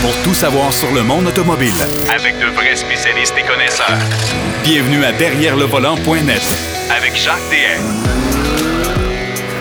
pour tout savoir sur le monde automobile. Avec de vrais spécialistes et connaisseurs. Bienvenue à Derrière le volant.net Avec Jacques DM.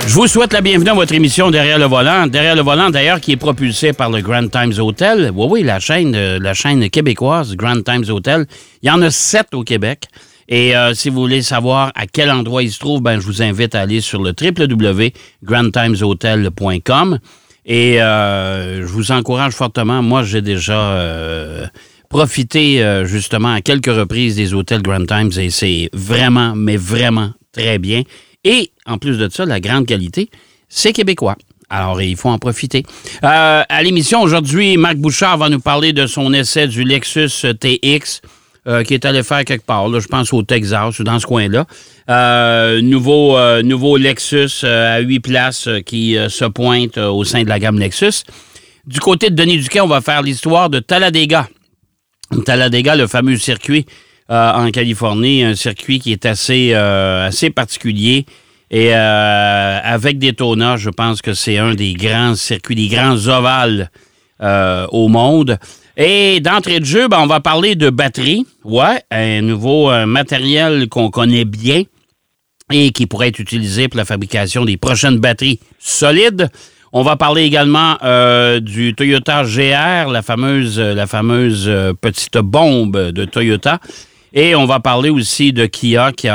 Je vous souhaite la bienvenue à votre émission Derrière le volant. Derrière le volant, d'ailleurs, qui est propulsé par le Grand Times Hotel. Oui, oui, la chaîne, euh, la chaîne québécoise, Grand Times Hotel. Il y en a sept au Québec. Et euh, si vous voulez savoir à quel endroit il se trouve, ben, je vous invite à aller sur le www.grandtimeshotel.com. Et euh, je vous encourage fortement. Moi, j'ai déjà euh, profité euh, justement à quelques reprises des hôtels Grand Times et c'est vraiment, mais vraiment très bien. Et en plus de ça, la grande qualité, c'est québécois. Alors, il faut en profiter. Euh, à l'émission aujourd'hui, Marc Bouchard va nous parler de son essai du Lexus TX euh, qui est allé faire quelque part, je pense au Texas ou dans ce coin-là. Euh, nouveau, euh, nouveau Lexus à huit places qui se pointe au sein de la gamme Lexus. Du côté de Denis Duquet, on va faire l'histoire de Talladega. Talladega, le fameux circuit en Californie, un circuit qui est assez, assez particulier. Et avec Daytona, je pense que c'est un des grands circuits, des grands ovales au monde. Et d'entrée de jeu, ben, on va parler de batterie. Ouais, un nouveau euh, matériel qu'on connaît bien et qui pourrait être utilisé pour la fabrication des prochaines batteries solides. On va parler également euh, du Toyota GR, la fameuse, la fameuse euh, petite bombe de Toyota. Et on va parler aussi de Kia qui,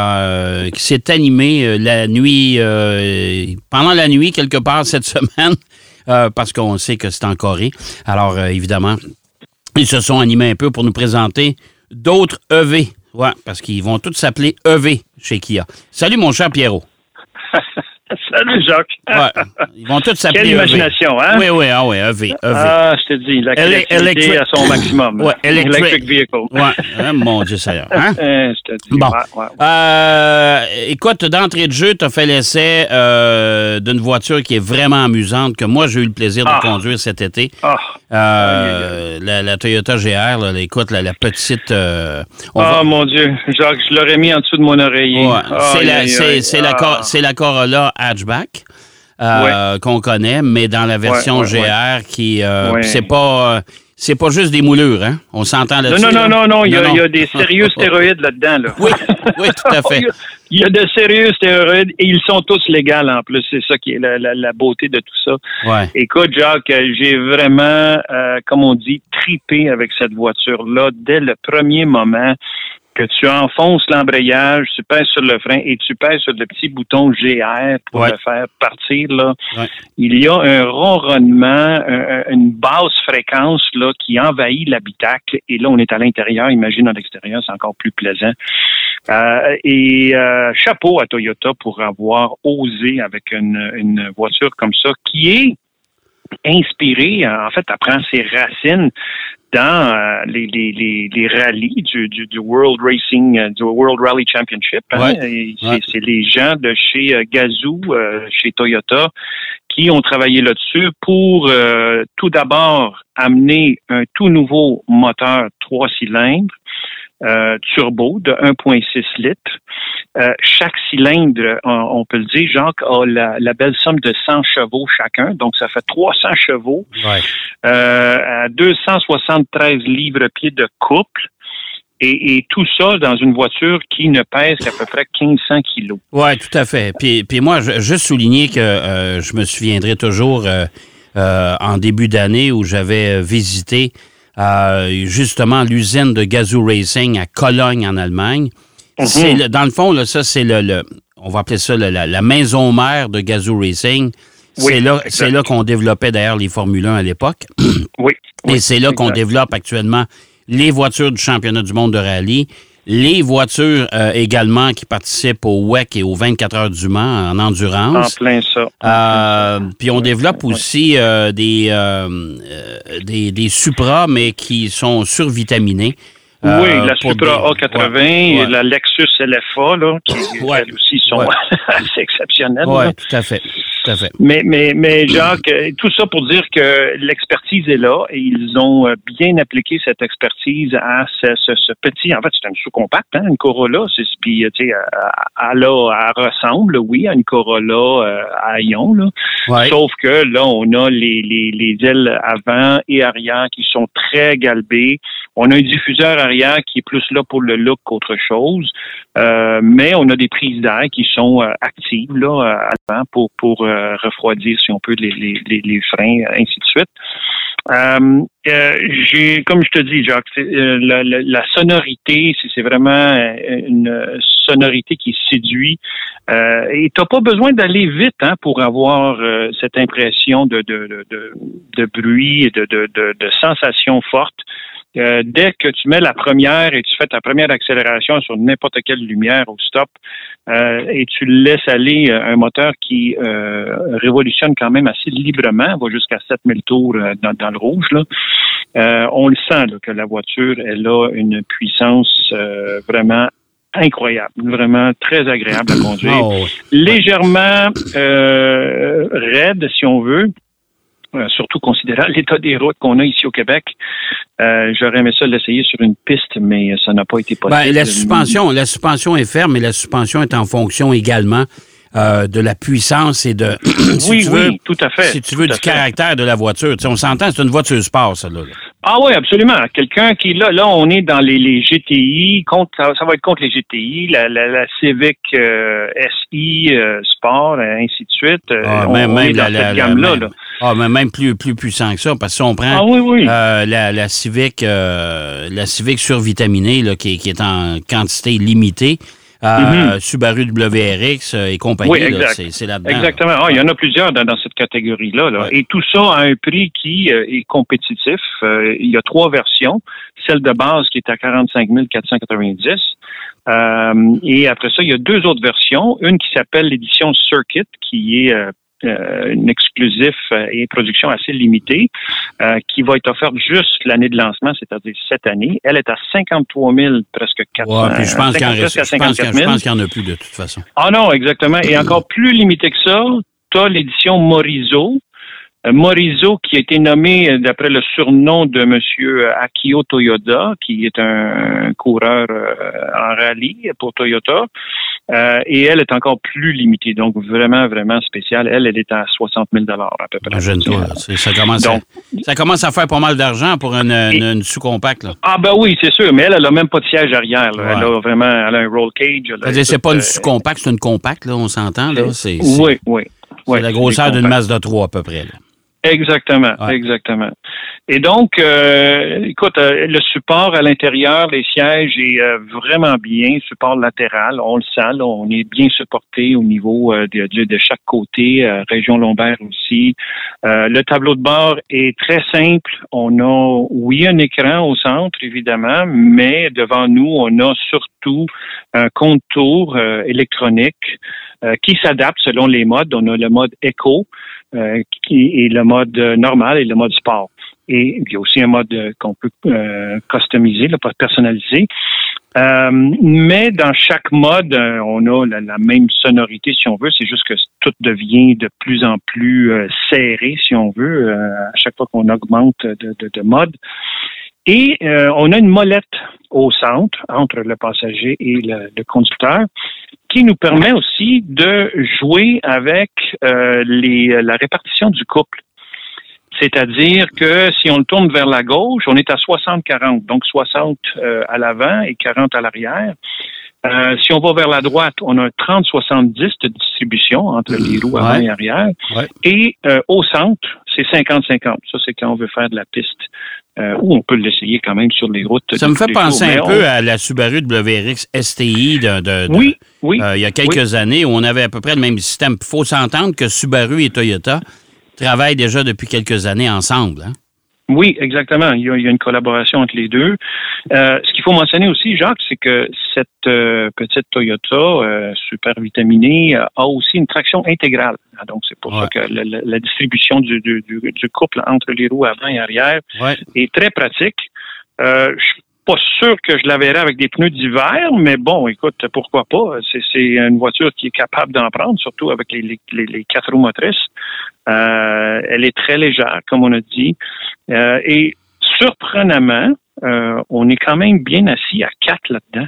qui s'est animé la nuit, pendant la nuit, quelque part cette semaine, parce qu'on sait que c'est en Corée. Alors, évidemment, ils se sont animés un peu pour nous présenter d'autres EV. Ouais, parce qu'ils vont tous s'appeler EV chez Kia. Salut, mon cher Pierrot. Salut, Jacques. Ouais, ils vont tous s'appeler Quelle EV. imagination, hein? Oui, oui, ah oui, EV, EV. Ah, je te dis, la créativité electric- à son maximum. Ouais, electric- Electric vehicle. Ouais, hein, mon Dieu Seigneur. Hein? Hein, je te dis, Bon. ouais, ouais. Euh, écoute, d'entrée de jeu, tu as fait l'essai euh, d'une voiture qui est vraiment amusante, que moi, j'ai eu le plaisir de Ah. conduire cet été. Ah, Euh, la, la Toyota GR, là, écoute, la, la petite... euh, va- mon Dieu, Jacques, je l'aurais mis en dessous de mon oreiller. C'est la, Ah. La Corolla hatchback euh, qu'on connaît, mais dans la version ouais, ouais. GR qui... euh. C'est pas... euh, c'est pas juste des moulures, hein? On s'entend là-dessus. non, non, non, non, il y, a, Non, il y a non. des sérieux stéroïdes là-dedans. Là. Oui, oui, tout à fait. Il y a de sérieux stéroïdes et ils sont tous légaux en plus. C'est ça qui est la, la- la beauté de tout ça. Ouais. Écoute, Jacques, j'ai vraiment, euh, comme on dit, tripé avec cette voiture-là dès le premier moment que tu enfonces l'embrayage, tu pèses sur le frein et tu pèses sur le petit bouton GR pour Ouais. le faire partir. Là. Ouais. Il y a un ronronnement, un- un- une basse fréquence là, qui envahit l'habitacle. Et là, on est à l'intérieur. Imagine à l'extérieur, c'est encore plus plaisant. Euh, et euh, chapeau à Toyota pour avoir osé avec une, une voiture comme ça qui est inspirée, en fait, elle prend ses racines dans euh, les, les, les, les rallyes du, du, du World Racing, euh, du World Rally Championship. hein. Ouais. C'est, Ouais. c'est les gens de chez euh, Gazoo, chez Toyota, qui ont travaillé là-dessus pour euh, tout d'abord amener un tout nouveau moteur trois cylindres euh, turbo de 1,6 litres. Euh, chaque cylindre, on, on peut le dire, Jacques, a la, la belle somme de 100 chevaux chacun, donc ça fait 300 chevaux Ouais. euh, à 273 livres-pieds de couple. Et, et tout ça dans une voiture qui ne pèse qu'à peu près 1500 kilos. Oui, tout à fait. Puis, puis moi, je, juste souligner que euh, je me souviendrai toujours euh, euh, en début d'année où j'avais visité justement l'usine de Gazoo Racing à Cologne, en Allemagne. C'est le- dans le fond, là, ça, c'est le, le- on va appeler ça le- la, la maison mère de Gazoo Racing. Oui, c'est là, là qu'on développait d'ailleurs les Formule 1 à l'époque. Oui. Et c'est là qu'on développe actuellement les voitures du championnat du monde de rallye, les voitures euh, également qui participent au WEC et aux 24 heures du Mans en En endurance. plein ça. Euh, puis on développe aussi euh, des, euh, euh, des, des Supra, mais qui sont survitaminés. Oui, la Supra des- A80 ouais, et la Lexus LFA, là, qui Ouais. elles aussi sont Ouais. assez exceptionnelles. Oui, tout à fait. Tout à fait. Mais, mais, mais Jacques, euh, tout ça pour dire que l'expertise est là et ils ont euh, bien appliqué cette expertise à ce, ce, ce petit. En fait, c'est un sous-compact, hein, une Corolla. C'est, puis, tu sais, elle, elle, ressemble, oui, à une Corolla euh, à ion. Là. Ouais. Sauf que là, on a les, les, les ailes avant et arrière qui sont très galbées. On a un diffuseur arrière qui est plus là pour le look qu'autre chose. Euh, mais on a des prises d'air qui sont euh, actives là, avant pour, pour euh, refroidir, si on peut, les, les, les freins, ainsi de suite. Euh, euh, j'ai, comme je te dis, Jacques, euh, la, la, sonorité, c'est vraiment une sonorité qui séduit. Euh, et t'as pas besoin d'aller vite hein, pour avoir cette impression de, de, de, bruit et de, de, de, de sensation forte. Euh, dès que tu mets la première et tu fais ta première accélération sur n'importe quelle lumière au stop euh, et tu laisses aller un moteur qui euh, révolutionne quand même assez librement, va jusqu'à 7000 tours dans, dans, le rouge, là, on le sent là, que la voiture, elle a une puissance vraiment incroyable, vraiment très agréable à conduire, oh. légèrement raide si on veut, euh, surtout considérant l'état des routes qu'on a ici au Québec. Euh, J'aurais aimé ça l'essayer sur une piste, mais ça n'a pas été possible. Ben, la suspension, la suspension est ferme, mais la suspension est en fonction également euh, de la puissance et de si oui, tu veux, oui, tout à fait. Si tu veux du caractère de la voiture. Tu sais, on s'entend, c'est une voiture sport, ça là. Ah oui, absolument. Quelqu'un qui là, là, on est dans les, les GTI, contre, ça, va être contre les GTI, la, la, la Civic euh, SI euh, Sport, ainsi de suite. Ah, on, même, on est dans la, cette gamme-là. Là. Ah, mais même plus, plus puissant que ça, parce que si on prend ah, oui, oui. Euh, la, la Civic, euh, la Civic survitaminée, là, qui, qui est en quantité limitée, euh, Subaru WRX et compagnie. Oui, C'est là-dedans. Exactement. Ah, il y en a plusieurs dans, dans cette catégorie-là. Là. Et tout ça à un prix qui euh, est compétitif. Euh, il y a trois versions. Celle de base qui est à 45 490. Euh, et après ça, il y a deux autres versions. Une qui s'appelle l'édition Circuit, qui est euh, une exclusif euh, et production assez limitée euh, qui va être offerte juste l'année de lancement, c'est-à-dire cette année. Elle est à 53 000, presque 400 ouais, je pense qu'il en, en a plus de toute façon. Ah non, exactement. Et encore plus limité que ça, tu as l'édition Morizo, Morizo, qui a été nommé d'après le surnom de M. Akio Toyoda, qui est un coureur en rallye pour Toyota. Euh, et elle est encore plus limitée, donc vraiment, vraiment spéciale. Elle, elle est à 60 000 à peu près. ça, commence à, ça commence à faire pas mal d'argent pour une, une, sous-compacte. Ah ben oui, c'est sûr, mais elle, elle n'a même pas de siège arrière. Elle a vraiment elle a un roll cage. C'est pas une euh, sous-compacte, c'est une compacte, là, on s'entend. Là. oui, oui. C'est la grosseur d'une masse de 3 à peu près. Là. Exactement, exactement. Et donc, euh, écoute, euh, le support à l'intérieur, les sièges est euh, vraiment bien, support latéral, on le sent, là, on est bien supporté au niveau de, de, chaque côté, région lombaire aussi. le tableau de bord est très simple. On a, oui, un écran au centre, évidemment, mais devant nous, on a surtout un contour électronique qui s'adapte selon les modes. On a le mode Echo, qui est le mode normal et le mode sport. Et il y a aussi un mode euh, qu'on peut euh, customiser, là, personnaliser. Euh, mais dans chaque mode, euh, on a la, même sonorité, si on veut. C'est juste que tout devient de plus en plus serré, si on veut, à chaque fois qu'on augmente de, de, de, mode. Et on a une molette au centre, entre le passager et le conducteur, qui nous permet aussi de jouer avec les, la répartition du couple. C'est-à-dire que si on le tourne vers la gauche, on est à 60-40, donc 60 euh, à l'avant et 40 à l'arrière. Euh, si on va vers la droite, on a un 30-70 de distribution entre les roues avant et arrière. Et euh, au centre, c'est 50-50. Ça, c'est quand on veut faire de la piste. Ou on peut l'essayer quand même sur les routes. Ça me fait penser un peu à la Subaru WRX STI de, oui, oui, il y a quelques années où on avait à peu près le même système. Il faut s'entendre que Subaru et Toyota travaillent déjà depuis quelques années ensemble. Hein? Oui, exactement. Il y, a, une collaboration entre les deux. Euh, ce qu'il faut mentionner aussi, Jacques, c'est que cette euh, petite Toyota euh, super vitaminée a aussi une traction intégrale. Ah, donc, c'est pour ça que la, distribution du, du, couple entre les roues avant et arrière est très pratique. pas sûr que je la verrais avec des pneus d'hiver, mais bon, écoute, pourquoi pas? C'est une voiture qui est capable d'en prendre, surtout avec les, les, quatre roues motrices. Euh, elle est très légère, comme on a dit. Euh, et surprenamment, euh, on est quand même bien assis à quatre là-dedans.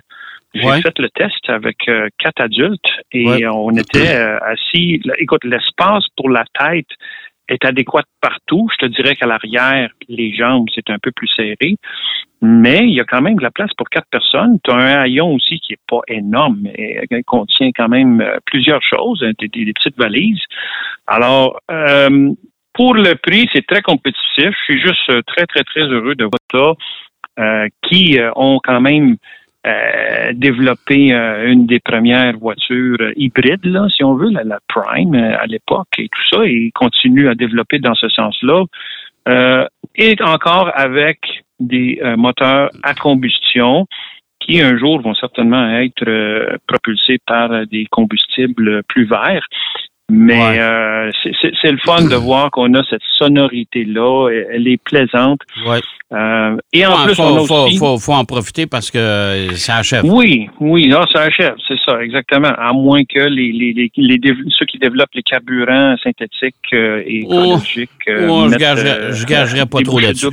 J'ai fait le test avec quatre adultes et on était assis. Écoute, l'espace pour la tête est adéquate partout. Je te dirais qu'à l'arrière, les jambes, c'est un peu plus serré. Mais il y a quand même de la place pour quatre personnes. Tu as un haillon aussi qui est pas énorme, mais qui contient quand même euh, plusieurs choses, hein, des, petites valises. Alors, euh, pour le prix, c'est très compétitif. Je suis juste euh, très, très, très heureux de voir ça, qui ont quand même euh, développer euh, une des premières voitures hybrides, là, si on veut, la, Prime euh, à l'époque et tout ça, et continue à développer dans ce sens-là. et encore avec des moteurs à combustion qui un jour vont certainement être propulsés par des combustibles plus verts. Mais euh, c'est le fun de voir qu'on a cette sonorité-là. Elle est plaisante. Ouais. Euh, et en plus, on a faut, faut, faut, en profiter parce que ça achève. Oui, oui, non, ça achève, c'est ça, exactement. À moins que les, les, les, ceux qui développent les carburants synthétiques euh, et oh, écologiques. Oh, je gagerais, je gagerais pas trop là-dessus.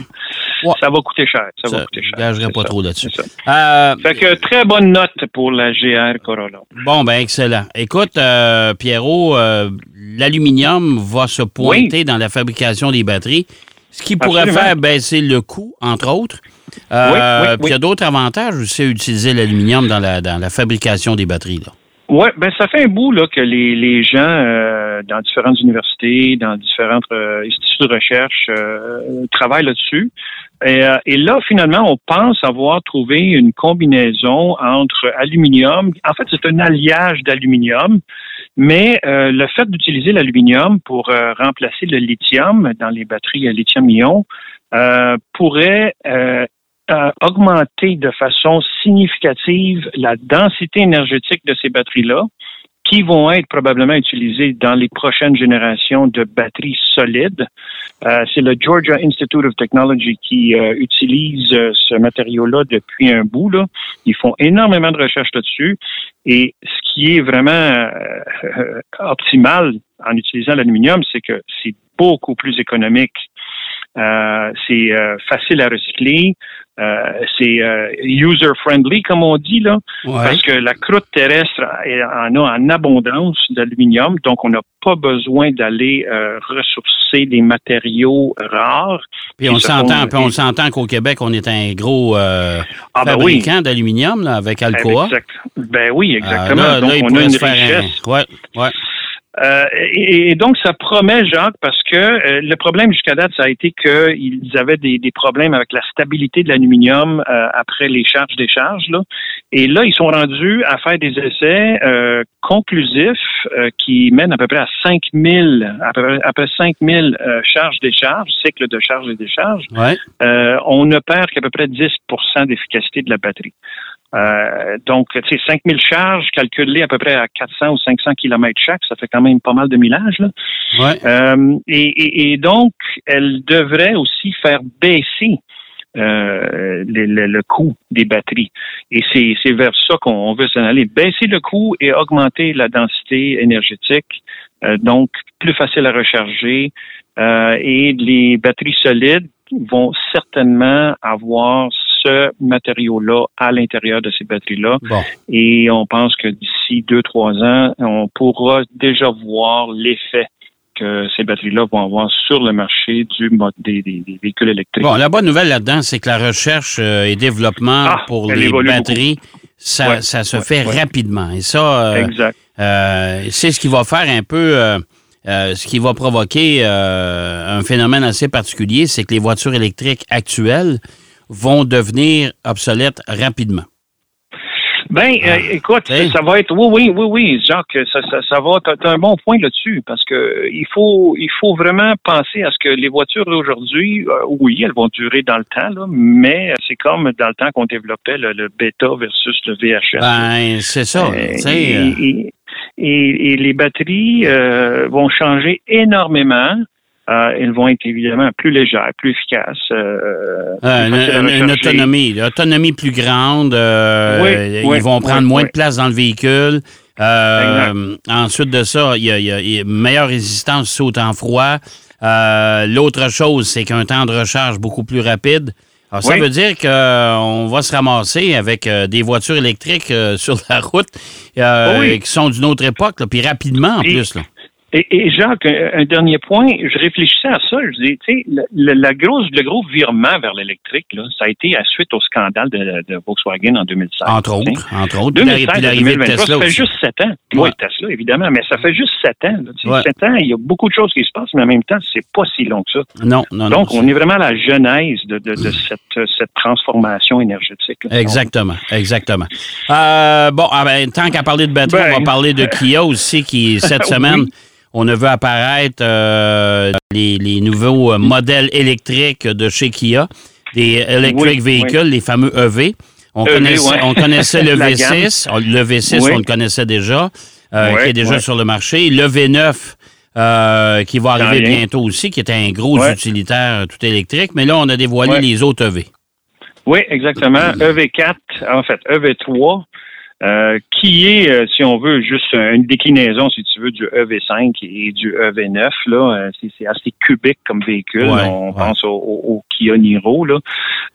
Ça va coûter cher. Ça, va coûter cher. Je gagerais pas trop là-dessus. Euh, fait que très bonne note pour la GR Corolla. Bon, ben excellent. Écoute, euh, Pierrot, euh, l'aluminium va se pointer dans la fabrication des batteries, ce qui pourrait faire baisser le coût, entre autres. Euh, puis il y a d'autres avantages aussi à utiliser l'aluminium dans la, dans la fabrication des batteries. Là. Oui, ben ça fait un bout là, que les, les gens euh, dans différentes universités, dans différentes euh, instituts de recherche euh, travaillent là-dessus. Et, et, là, finalement, on pense avoir trouvé une combinaison entre aluminium. En fait, c'est un alliage d'aluminium, mais le fait d'utiliser l'aluminium pour remplacer le lithium dans les batteries à lithium-ion pourrait augmenter de façon significative la densité énergétique de ces batteries-là, qui vont être probablement utilisées dans les prochaines générations de batteries solides. Euh, c'est le Georgia Institute of Technology qui euh, utilise euh, ce matériau-là depuis un bout. Là. Ils font énormément de recherches là-dessus. Et ce qui est vraiment optimal en utilisant l'aluminium, c'est que c'est beaucoup plus économique euh, c'est euh, facile à recycler. Euh, c'est user-friendly, comme on dit, là, parce que la croûte terrestre en a en abondance d'aluminium, donc on n'a pas besoin d'aller ressourcer des matériaux rares. Puis on s'entend, on s'entend qu'au Québec, on est un gros ah, ben fabricant d'aluminium avec Alcoa. Ben oui, exactement. donc on a une richesse. Ouais, ouais. Euh, et, donc, ça promet, Jacques, parce que euh, le problème jusqu'à date, ça a été qu'ils avaient des, problèmes avec la stabilité de l'aluminium euh, après les charges-décharges. Là. Et là, ils sont rendus à faire des essais conclusifs qui mènent à peu près à 5000, à peu près, à peu 5000 charges-décharges, cycles de charges et décharges. Ouais. on ne perd qu'à peu près 10% d'efficacité de la batterie. Euh, donc, tu sais, 5000 charges calculées à peu près à 400 ou 500 kilomètres chaque, ça fait quand même pas mal de millage. Là. Euh, et, donc, elle devrait aussi faire baisser euh, le, coût des batteries. Et c'est vers ça qu'on veut s'en aller. Baisser le coût et augmenter la densité énergétique. donc, plus facile à recharger. et les batteries solides vont certainement avoir ce matériau-là à l'intérieur de ces batteries-là. Et on pense que d'ici deux, trois ans, on pourra déjà voir l'effet que ces batteries-là vont avoir sur le marché du des, des, véhicules électriques. Bon, la bonne nouvelle là-dedans, c'est que la recherche euh, et développement ah, pour les batteries, ça, ça, se fait rapidement. Et ça, euh, euh, c'est ce qui va faire un peu... ce qui va provoquer un phénomène assez particulier, c'est que les voitures électriques actuelles vont devenir obsolètes rapidement. Ben, euh, ah, écoute, ça va être, oui, oui, oui, oui, Jacques, ça, ça, ça va, t'as un bon point là-dessus, parce que il faut, il faut vraiment penser à ce que les voitures d'aujourd'hui, euh, oui, elles vont durer dans le temps, là, mais c'est comme dans le temps qu'on développait le, bêta versus le VHS. Ben, c'est ça. Euh, et, et, les batteries vont changer énormément euh, ils vont être évidemment plus légères, plus efficaces. Euh, Euh, plus une, autonomie, une autonomie plus grande. euh, Oui, ils oui, vont prendre oui, moins de place dans le véhicule. Euh, ensuite de ça, il y y y a une meilleure résistance si au temps froid. Euh, L'autre chose, c'est qu'un temps de recharge beaucoup plus rapide. Alors, ça Oui. veut dire qu'on va se ramasser avec euh, des voitures électriques euh, sur la route euh, Oui. qui sont d'une autre époque, là, puis rapidement en Et- plus. Là. Et, et Jacques, un, dernier point, je réfléchissais à ça. Je dis, tu sais, le, la grosse, le gros virement vers l'électrique, là, ça a été à suite au scandale de, de Volkswagen en 2016. Entre autres, entre autres. Puis 2016 l'arri- puis à l'arrivée de 2023, Tesla ça fait aussi. juste sept ans. Ouais. Oui, Tesla, évidemment, mais ça fait juste sept ans. là. Ouais. Sept ans, il y a beaucoup de choses qui se passent, mais en même temps, c'est pas si long que ça. Non, non, non. Donc, on est vraiment à la genèse de, de, de cette, cette transformation énergétique. là. Exactement, exactement. Euh, bon, ah ben, tant qu'à parler de batterie, Ben. on va parler de Kia aussi, qui, cette semaine, Oui. On a vu apparaître euh, les, les nouveaux euh, modèles électriques de chez Kia, des electric Oui, vehicles, les fameux EV. On, EV, connaissait, ouais. on connaissait le La V6. On- Le V6, Oui. on le connaissait déjà, euh, qui est déjà sur le marché. Le V9, euh, qui va arriver bientôt aussi, qui est un gros utilitaire tout électrique. Mais là, on a dévoilé les autres EV. Oui, exactement. EV4, en fait, EV3, euh, qui est, euh, si on veut, juste une déclinaison, si tu veux, du EV5 et du EV9. Là, Euh, c'est, assez cubique comme véhicule. Ouais, on ouais. pense au, au- au Kia Niro. Là.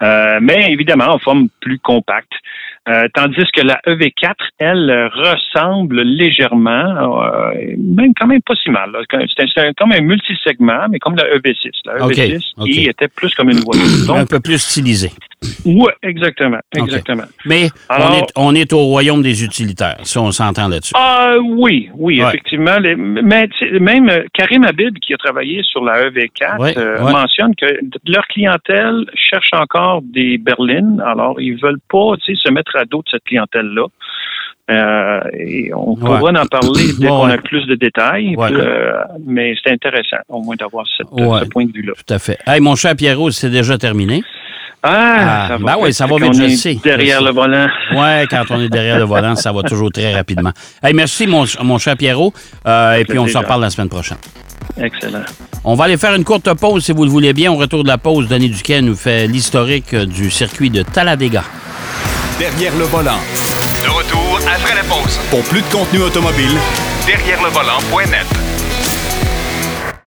Euh, mais évidemment, en forme plus compacte. Euh, tandis que la EV4, elle, euh, ressemble légèrement, euh, même quand même pas si mal. C'est, un- c'est un- comme un multisegment, mais comme la EV6. La OK, EV6 OK. qui était plus comme une voiture. un Donc, peu plus stylisé. Oui, exactement. Exactement. Mais Alors- on, est, on est au royaume des utilitaires, si on s'entend là-dessus. Ah oui, oui, Ouais. effectivement. Les- mais même euh, Karim Habib, qui a travaillé sur la EV4, Ouais, euh, ouais. mentionne que leur clientèle cherche encore des berlines. Alors, ils veulent pas se mettre à dos de cette clientèle-là. Euh, et on Ouais. pourra en parler dès Ouais, qu'on ouais. a plus de détails. Euh, mais c'est intéressant, au moins, d'avoir ce point de vue-là. Tout à fait. Hey, mon cher Pierrot, c'est déjà terminé. Ah, Ah, ça va ben oui, vite, ça va quand vite, je sais. Derrière le volant. Ouais, quand on est derrière le volant, ça va toujours très rapidement. Hey, merci, mon, mon cher Pierrot. Euh, et puis, on se plaisir. reparle la semaine prochaine. Excellent. On va aller faire une courte pause, si vous le voulez bien. Au retour de la pause, Denis Duquet nous fait l'historique du circuit de Talladega. Derrière le volant. De retour après la pause. Pour plus de contenu automobile, Derrière le volant.net.